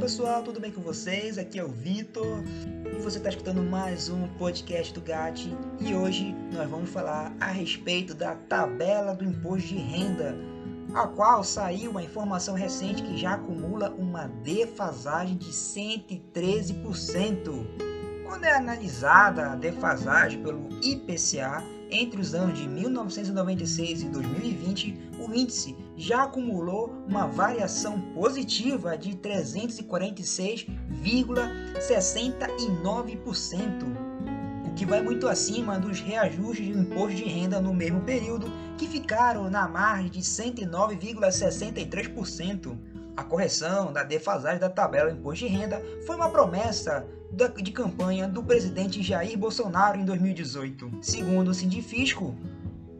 pessoal, tudo bem com vocês? Aqui é o Vitor e você está escutando mais um podcast do GAT e hoje nós vamos falar a respeito da tabela do imposto de renda, a qual saiu uma informação recente que já acumula uma defasagem de 113%. Quando é analisada a defasagem pelo IPCA, entre os anos de 1996 e 2020, o índice já acumulou uma variação positiva de 346,69%, o que vai muito acima dos reajustes de imposto de renda no mesmo período, que ficaram na margem de 109,63%. A correção da defasagem da tabela do imposto de renda foi uma promessa de campanha do presidente Jair Bolsonaro em 2018. Segundo o Sindifisco,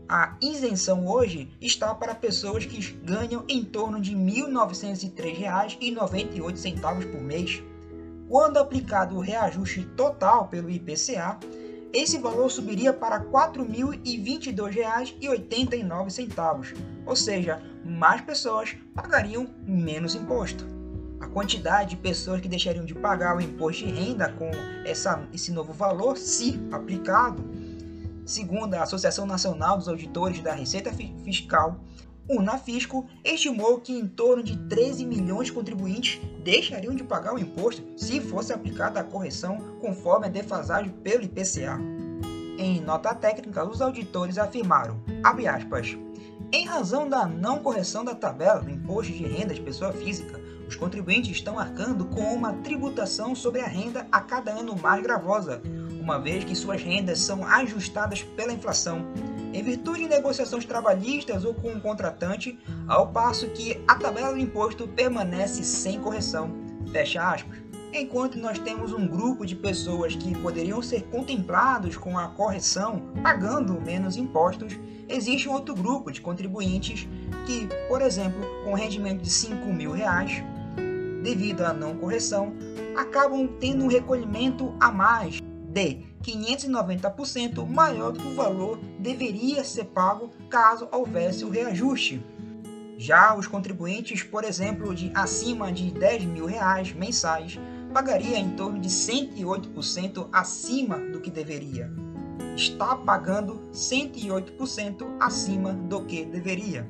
a isenção hoje está para pessoas que ganham em torno de R$ 1.903,98 por mês. Quando aplicado o reajuste total pelo IPCA, esse valor subiria para R$ 4.022,89, ou seja, mais pessoas pagariam menos imposto. A quantidade de pessoas que deixariam de pagar o imposto de renda com essa, esse novo valor, se aplicado, segundo a Associação Nacional dos Auditores da Receita Fiscal, o Unafisco estimou que em torno de 13 milhões de contribuintes deixariam de pagar o imposto se fosse aplicada a correção conforme a defasagem pelo IPCA. Em nota técnica, os auditores afirmaram, aspas, em razão da não correção da tabela do imposto de renda de pessoa física, os contribuintes estão arcando com uma tributação sobre a renda a cada ano mais gravosa, uma vez que suas rendas são ajustadas pela inflação, em virtude de negociações trabalhistas ou com o um contratante, ao passo que a tabela do imposto permanece sem correção. Fecha aspas. Enquanto nós temos um grupo de pessoas que poderiam ser contemplados com a correção, pagando menos impostos, existe um outro grupo de contribuintes que, por exemplo, com rendimento de 5 mil reais, devido à não correção, acabam tendo um recolhimento a mais de 590% maior do que o valor deveria ser pago caso houvesse o reajuste. Já os contribuintes, por exemplo, de acima de 10 mil reais mensais, pagaria em torno de 108% acima do que deveria. Está pagando 108% acima do que deveria.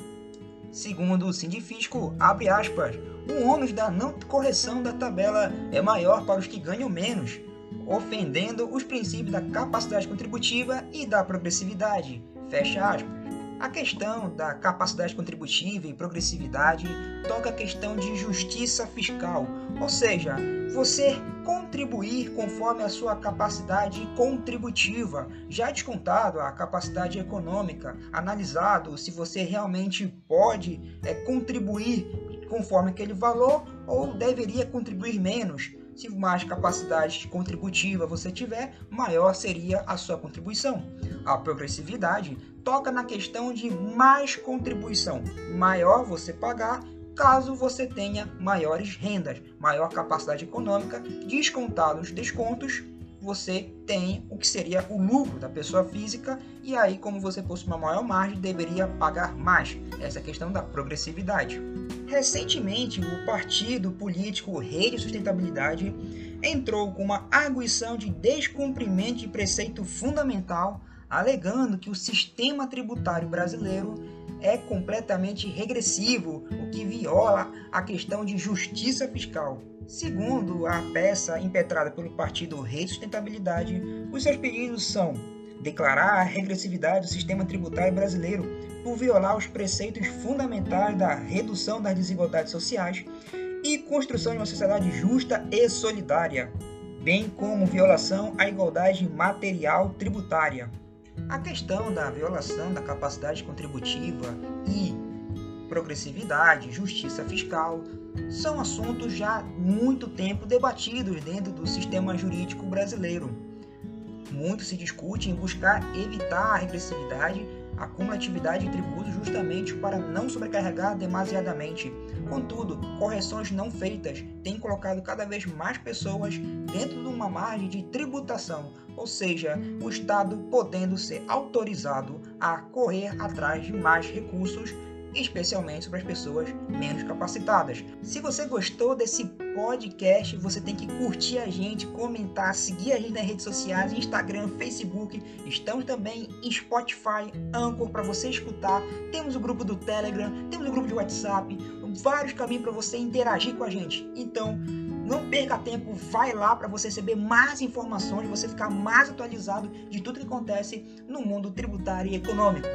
Segundo o Sindifisco, abre aspas, o ônus da não correção da tabela é maior para os que ganham menos, ofendendo os princípios da capacidade contributiva e da progressividade. Fecha aspas. A questão da capacidade contributiva e progressividade toca a questão de justiça fiscal, ou seja, você contribuir conforme a sua capacidade contributiva, já descontado a capacidade econômica, analisado se você realmente pode é, contribuir conforme aquele valor ou deveria contribuir menos. Se mais capacidade contributiva você tiver, maior seria a sua contribuição. A progressividade toca na questão de mais contribuição, maior você pagar caso você tenha maiores rendas, maior capacidade econômica, descontados descontos, você tem o que seria o lucro da pessoa física e aí como você possui uma maior margem, deveria pagar mais. Essa é a questão da progressividade. Recentemente, o partido político Rede Sustentabilidade entrou com uma arguição de descumprimento de preceito fundamental, alegando que o sistema tributário brasileiro é completamente regressivo, o que viola a questão de justiça fiscal. Segundo a peça impetrada pelo partido Rede Sustentabilidade, os seus pedidos são declarar a regressividade do sistema tributário brasileiro por violar os preceitos fundamentais da redução das desigualdades sociais e construção de uma sociedade justa e solidária, bem como violação à igualdade material tributária. A questão da violação da capacidade contributiva e progressividade, justiça fiscal, são assuntos já muito tempo debatidos dentro do sistema jurídico brasileiro. Muito se discute em buscar evitar a regressividade, a cumulatividade de tributos justamente para não sobrecarregar demasiadamente. Contudo, correções não feitas têm colocado cada vez mais pessoas dentro de uma margem de tributação, ou seja, o Estado podendo ser autorizado a correr atrás de mais recursos especialmente sobre as pessoas menos capacitadas. Se você gostou desse podcast, você tem que curtir a gente, comentar, seguir a gente nas redes sociais, Instagram, Facebook. Estamos também em Spotify, Anchor para você escutar. Temos o grupo do Telegram, temos o grupo de WhatsApp, vários caminhos para você interagir com a gente. Então, não perca tempo, vai lá para você receber mais informações, você ficar mais atualizado de tudo que acontece no mundo tributário e econômico.